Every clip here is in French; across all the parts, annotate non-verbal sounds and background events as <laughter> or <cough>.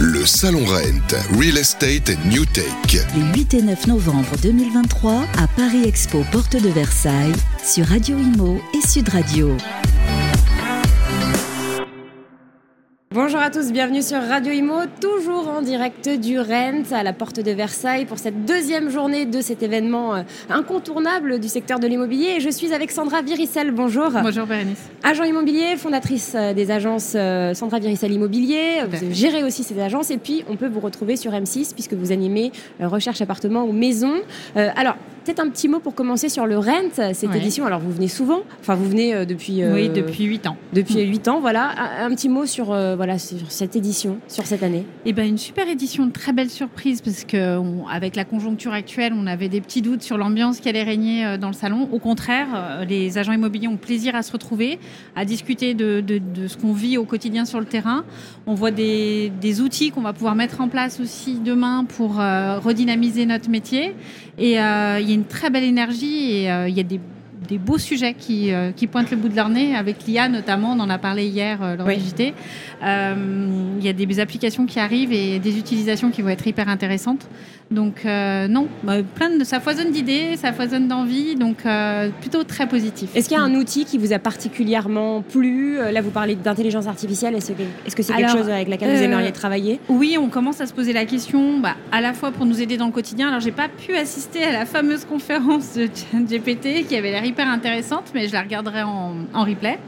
Le Salon Rent, Real Estate New Tech. Les 8 et 9 novembre 2023 à Paris Expo, porte de Versailles, sur Radio Imo et Sud Radio. Bonjour à tous, bienvenue sur Radio Imo, toujours en direct du Rent à la porte de Versailles pour cette deuxième journée de cet événement euh, incontournable du secteur de l'immobilier. Et je suis avec Sandra Viricel, bonjour. Bonjour Bérénice. Agent immobilier, fondatrice euh, des agences euh, Sandra Viricel Immobilier, vous gérez aussi ces agences et puis on peut vous retrouver sur M6 puisque vous animez recherche appartement ou maison. alors, peut-être un petit mot pour commencer sur le Rent, cette édition. Alors vous venez souvent, enfin vous venez depuis... oui, depuis 8 ans. Depuis 8 ans, voilà. Un, petit mot sur voilà, sur cette édition, sur cette année Eh ben, une super édition, une très belle surprise parce que avec la conjoncture actuelle, on avait des petits doutes sur l'ambiance qui allait régner euh, dans le salon. Au contraire, euh, les agents immobiliers ont plaisir à se retrouver, à discuter de, ce qu'on vit au quotidien sur le terrain. On voit des, outils qu'on va pouvoir mettre en place aussi demain pour euh, redynamiser notre métier. Et il y a une très belle énergie et il y a des des beaux sujets qui, euh, qui, pointent le bout de leur nez, avec l'IA notamment, on en a parlé hier euh, lors oui. euh, Il y a des applications qui arrivent et des utilisations qui vont être hyper intéressantes. Donc euh, non, bah, plein de, ça foisonne d'idées, ça foisonne d'envie, donc plutôt très positif. Est-ce qu'il y a un outil qui vous a particulièrement plu? Là, vous parlez d'intelligence artificielle. Est-ce que c'est quelque chose avec laquelle vous aimeriez travailler? Oui, on commence à se poser la question, bah, à la fois pour nous aider dans le quotidien. Alors, j'ai pas pu assister à la fameuse conférence de GPT qui avait l'air hyper intéressante, mais je la regarderai en, en replay.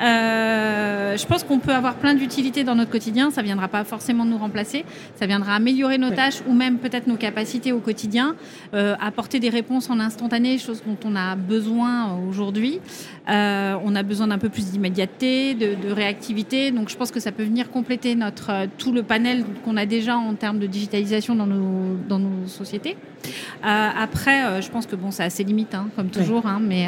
Euh, je pense qu'on peut avoir plein d'utilités dans notre quotidien. Ça ne viendra pas forcément nous remplacer. Ça viendra améliorer nos tâches ou même peut-être nos capacités au quotidien, euh, apporter des réponses en instantané, chose dont on a besoin aujourd'hui. Euh, on a besoin d'un peu plus d'immédiateté, de, réactivité. Donc je pense que ça peut venir compléter notre, tout le panel qu'on a déjà en termes de digitalisation dans nos, dans nos sociétés. après, je pense que bon, ça a ses limites, hein, comme toujours, hein, mais,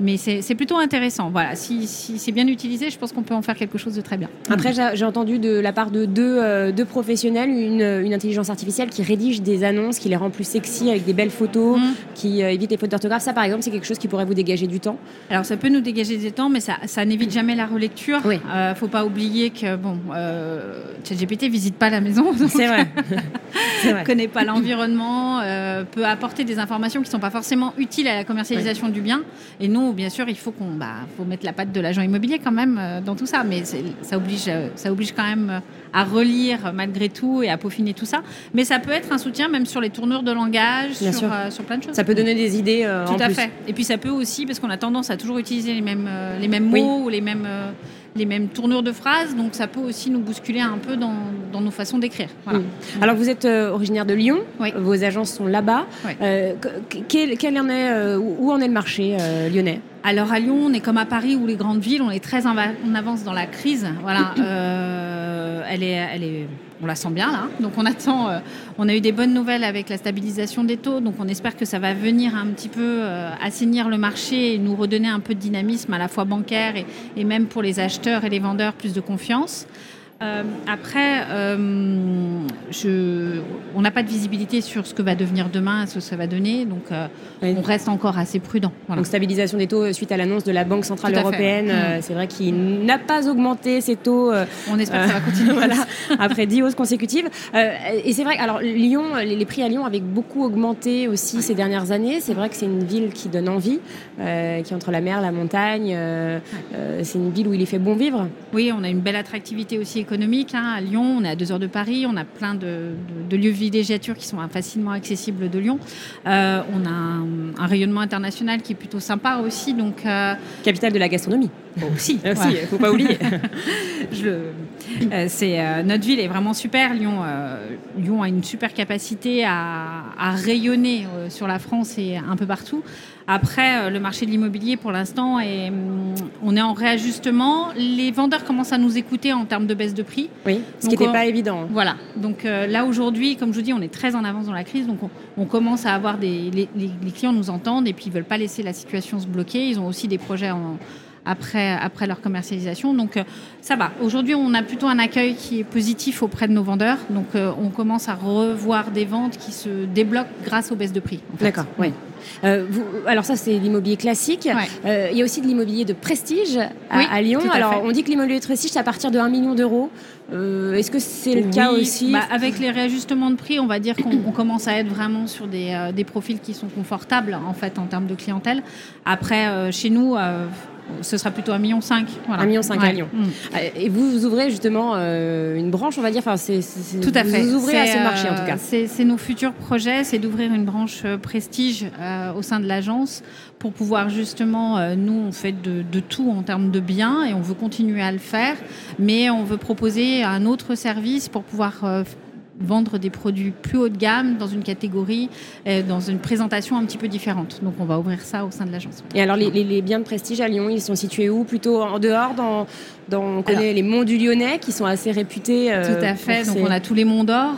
mais c'est plutôt intéressant. Voilà, si si c'est bien utilisé, je pense qu'on peut en faire quelque chose de très bien. Après, j'ai entendu de la part de deux, euh, deux professionnels une, une, intelligence artificielle qui rédige des annonces, qui les rend plus sexy avec des belles photos, mm. qui euh, évite les fautes d'orthographe. Ça, par exemple, c'est quelque chose qui pourrait vous dégager du temps Alors, ça peut nous dégager du temps, mais ça, ça n'évite jamais la relecture. Il ne euh, faut pas oublier que, bon, ChatGPT visite pas la maison. <laughs> C'est vrai. <laughs> ne connaît pas l'environnement, peut apporter des informations qui ne sont pas forcément utiles à la commercialisation du bien. Et nous, bien sûr, il faut qu'on bah, faut mettre la patte de l'agent immobilier quand même euh, dans tout ça. Mais ça oblige, euh, ça oblige quand même euh, à relire malgré tout et à peaufiner tout ça. Mais ça peut être un soutien même sur les tournures de langage, sur, sur, plein de choses. Ça peut donner des idées. tout à fait. Et puis ça peut aussi, parce qu'on a tendance à toujours utiliser les mêmes, les mêmes mots ou les mêmes les mêmes tournures de phrases, donc ça peut aussi nous bousculer un peu dans, nos façons d'écrire. Alors vous êtes originaire de Lyon, vos agences sont là-bas. quel, quel en est, où en est le marché lyonnais? Alors à Lyon, on est comme à Paris ou les grandes villes, on est très en, avance dans la crise. Voilà, <clears throat> euh, est, on la sent bien là. Donc on attend. Euh, on a eu des bonnes nouvelles avec la stabilisation des taux, donc on espère que ça va venir un petit peu euh, assainir le marché et nous redonner un peu de dynamisme à la fois bancaire et même pour les acheteurs et les vendeurs plus de confiance. Euh, après, euh, je, on n'a pas de visibilité sur ce que va devenir demain, ce que ça va donner, donc euh, on reste encore assez prudent. Donc stabilisation des taux suite à l'annonce de la Banque centrale européenne, mm. c'est vrai qu'il n'a pas augmenté ses taux. on espère que ça va continuer. <laughs> voilà, après 10 hausses consécutives. et c'est vrai, alors Lyon, les, prix à Lyon avaient beaucoup augmenté aussi ces dernières années. C'est vrai que c'est une ville qui donne envie, qui est entre la mer, la montagne. c'est une ville où il est fait bon vivre. Oui, on a une belle attractivité aussi économique économique. Hein, à Lyon, on est à deux heures de Paris, on a plein de, lieux de villégiature qui sont facilement accessibles de Lyon. Euh, on a un, rayonnement international qui est plutôt sympa aussi. Donc, euh, Capitale de la gastronomie. <laughs> aussi, il ne faut pas oublier. <laughs> Euh, c'est, notre ville est vraiment super. Lyon, Lyon a une super capacité à, à rayonner sur la France et un peu partout. Après, le marché de l'immobilier, pour l'instant, est, hum, on est en réajustement. Les vendeurs commencent à nous écouter en termes de baisse de prix. Oui, ce qui n'était pas évident. Voilà. Donc euh, là, aujourd'hui, comme je vous dis, on est très en avance dans la crise. Donc on, commence à avoir des. Les, clients nous entendent et puis ils ne veulent pas laisser la situation se bloquer. Ils ont aussi des projets après, après leur commercialisation. Donc ça va. Aujourd'hui, on a plutôt un accueil qui est positif auprès de nos vendeurs. Donc on commence à revoir des ventes qui se débloquent grâce aux baisses de prix. D'accord, oui. Euh, alors ça, c'est l'immobilier classique. Euh, il y a aussi de l'immobilier de prestige à, Lyon. alors on dit que l'immobilier de prestige, c'est à partir de 1 million d'euros. Euh, est-ce que c'est le cas aussi bah, Avec les réajustements de prix, on va dire qu'on commence à être vraiment sur des, des, profils qui sont confortables en fait en termes de clientèle. Après, chez nous, ce sera plutôt 1,5 million. Voilà. 1,5 million à Lyon. Mm. Et vous, vous ouvrez justement euh, une branche, on va dire, enfin, c'est, tout à fait. Vous ouvrez à ce marché en tout cas. Euh, c'est, nos futurs projets, c'est d'ouvrir une branche euh, prestige au sein de l'agence pour pouvoir justement, nous, on fait de, de, tout en termes de biens et on veut continuer à le faire, mais on veut proposer un autre service pour pouvoir vendre des produits plus haut de gamme dans une catégorie, euh, dans une présentation un petit peu différente. Donc on va ouvrir ça au sein de l'agence. Et alors les, biens de prestige à Lyon, ils sont situés où? Plutôt en dehors dans, dans on connaît les monts du Lyonnais qui sont assez réputés. Euh, tout à fait. Donc on a tous les monts d'or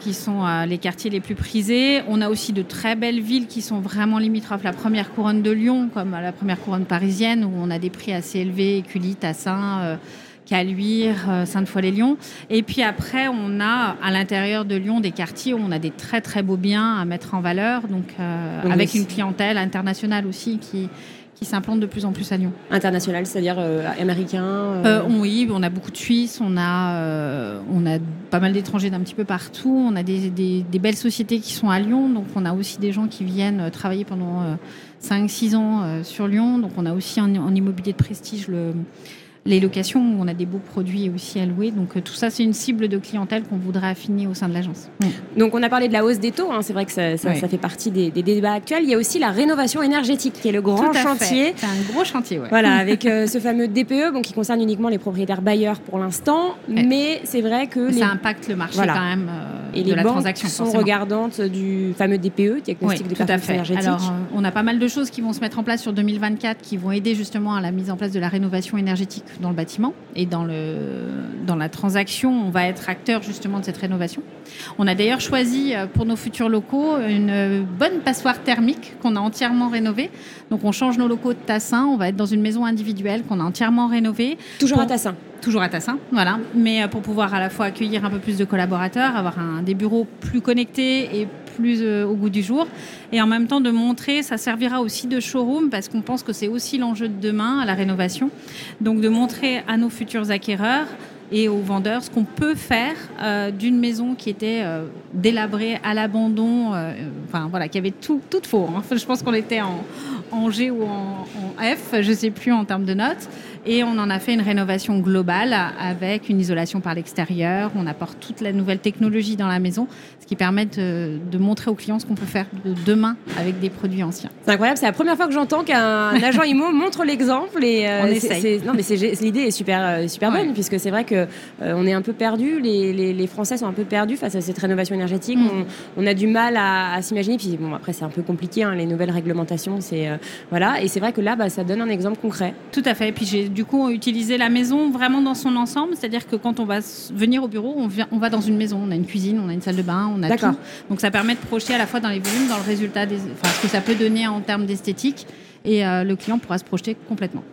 qui sont euh, les quartiers les plus prisés. On a aussi de très belles villes qui sont vraiment limitrophes. La première couronne de Lyon, comme la première couronne parisienne, où on a des prix assez élevés, Écully, Tassin. Caluire, euh, Sainte-Foy-les-Lyons. Et puis après, on a à l'intérieur de Lyon des quartiers où on a des très très beaux biens à mettre en valeur, donc, euh, avec une clientèle internationale aussi qui, qui s'implante de plus en plus à Lyon. International, c'est-à-dire euh, américain Oui, on a beaucoup de Suisses, on a, on a pas mal d'étrangers d'un petit peu partout, on a des, des, belles sociétés qui sont à Lyon, donc on a aussi des gens qui viennent travailler pendant 5-6 ans sur Lyon, donc on a aussi en immobilier de prestige le les locations où on a des beaux produits aussi à louer. Donc euh, tout ça, c'est une cible de clientèle qu'on voudrait affiner au sein de l'agence. Mm. Donc on a parlé de la hausse des taux, hein. c'est vrai que ça, fait partie des, débats actuels. Il y a aussi la rénovation énergétique qui est le grand chantier. C'est un gros chantier, ouais. Voilà, <laughs> avec euh, ce fameux DPE bon, qui concerne uniquement les propriétaires bailleurs pour l'instant, mais c'est vrai que... Ça impacte le marché quand même euh, Et de les la banques transaction. sont regardantes du fameux DPE, diagnostic de performance énergétique. Alors on a pas mal de choses qui vont se mettre en place sur 2024 qui vont aider justement à la mise en place de la rénovation énergétique dans le bâtiment et dans, le, dans la transaction, on va être acteur justement de cette rénovation. On a d'ailleurs choisi euh, pour nos futurs locaux une bonne passoire thermique qu'on a entièrement rénovée. Donc on change nos locaux de Tassin, on va être dans une maison individuelle qu'on a entièrement rénovée. Toujours à Tassin Toujours à Tassin, voilà. Mais euh, pour pouvoir à la fois accueillir un peu plus de collaborateurs, avoir des bureaux plus connectés et plus euh, au goût du jour. Et en même temps de montrer, ça servira aussi de showroom parce qu'on pense que c'est aussi l'enjeu de demain à la rénovation. Donc de montrer à nos futurs acquéreurs et aux vendeurs ce qu'on peut faire euh, d'une maison qui était délabrée à l'abandon, enfin voilà, qui avait tout, tout faux. Hein. <laughs> Je pense qu'on était en, G ou en F, je ne sais plus en termes de notes. Et on en a fait une rénovation globale avec une isolation par l'extérieur. On apporte toute la nouvelle technologie dans la maison, ce qui permet de, montrer aux clients ce qu'on peut faire de demain avec des produits anciens. C'est incroyable, c'est la première fois que j'entends qu'un <laughs> agent IMO montre l'exemple. Et euh, on essaye. non, mais l'idée est super, euh, super bonne, puisque c'est vrai qu'on euh, on est un peu perdu. Les, les, Français sont un peu perdus face à cette rénovation énergétique. Mm. On, a du mal à, s'imaginer. Puis bon, après, c'est un peu compliqué, hein, les nouvelles réglementations. C'est voilà. Et c'est vrai que là, bah, ça donne un exemple concret. Tout à fait. Et puis j'ai du coup utiliser la maison vraiment dans son ensemble. C'est-à-dire que quand on va venir au bureau, on, vient, on va dans une maison. On a une cuisine, on a une salle de bain, on a tout. Donc ça permet de projeter à la fois dans les volumes, dans le résultat, des, enfin, ce que ça peut donner en termes d'esthétique. Et euh, le client pourra se projeter complètement.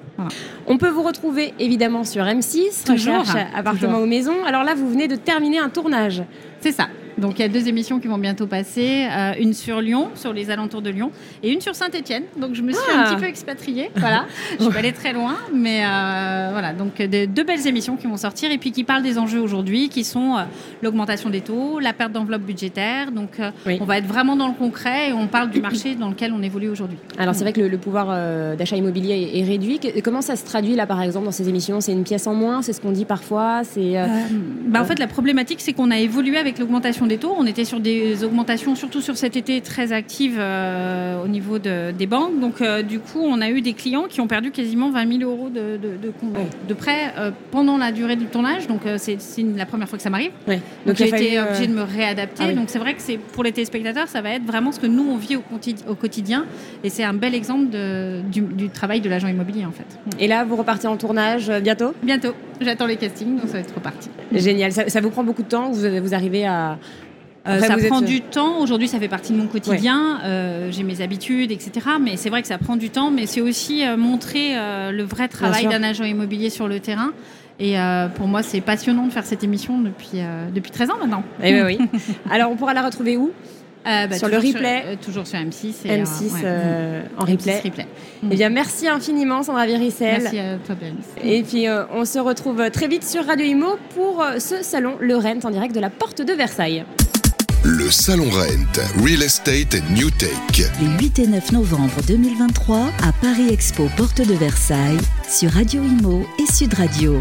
On peut vous retrouver évidemment sur M6, toujours, recherche appartement ou maison. Alors là, vous venez de terminer un tournage. C'est ça. Donc il y a deux émissions qui vont bientôt passer, euh, une sur Lyon, sur les alentours de Lyon, et une sur Saint-Étienne. Donc je me suis un ah. petit peu expatriée, voilà. je suis pas allée très loin, mais euh, voilà. Donc deux belles émissions qui vont sortir et puis qui parlent des enjeux aujourd'hui, qui sont euh, l'augmentation des taux, la perte d'enveloppe budgétaire. Donc on va être vraiment dans le concret et on parle du marché dans lequel on évolue aujourd'hui. Alors c'est vrai que le, pouvoir d'achat immobilier est, réduit. Comment ça se traduit là par exemple dans ces émissions? C'est une pièce en moins, c'est ce qu'on dit parfois? C'est. Bah, en fait la problématique c'est qu'on a évolué avec l'augmentation des taux. On était sur des augmentations, surtout sur cet été, très actives euh, au niveau des banques. Donc, euh, du coup, on a eu des clients qui ont perdu quasiment 20 000 euros de, de, prêts euh, pendant la durée du tournage. Donc, c'est la première fois que ça m'arrive. Donc, j'ai été obligée de me réadapter. Ah donc, c'est vrai que c'est pour les téléspectateurs, ça va être vraiment ce que nous, on vit au, quotidien. Et c'est un bel exemple du, travail de l'agent immobilier, en fait. Et là, vous repartez en tournage bientôt? Bientôt. J'attends les castings, donc ça va être reparti. Génial. Ça, vous prend beaucoup de temps vous, vous arrivez à, Euh, Après, ça êtes- prend du temps. Aujourd'hui, ça fait partie de mon quotidien. Euh, J'ai mes habitudes, etc. Mais c'est vrai que ça prend du temps. Mais c'est aussi euh, montrer euh, le vrai travail d'un agent immobilier sur le terrain. Et euh, pour moi, c'est passionnant de faire cette émission depuis, euh, depuis 13 ans maintenant. Eh ben oui. <laughs> Alors, on pourra la retrouver où? Euh, bah, Sur le replay. euh, Toujours sur M6. et, euh, M6 ouais. euh, en M6 replay. Eh bien, merci infiniment, Sandra Viricel. Merci à toi, Bérénice. Et puis, euh, on se retrouve très vite sur Radio Imo pour euh, ce salon Le Rent en direct de la porte de Versailles. Le Salon Rent, Real Estate and New Tech. Les 8 et 9 novembre 2023 à Paris Expo Porte de Versailles sur Radio Imo et Sud Radio.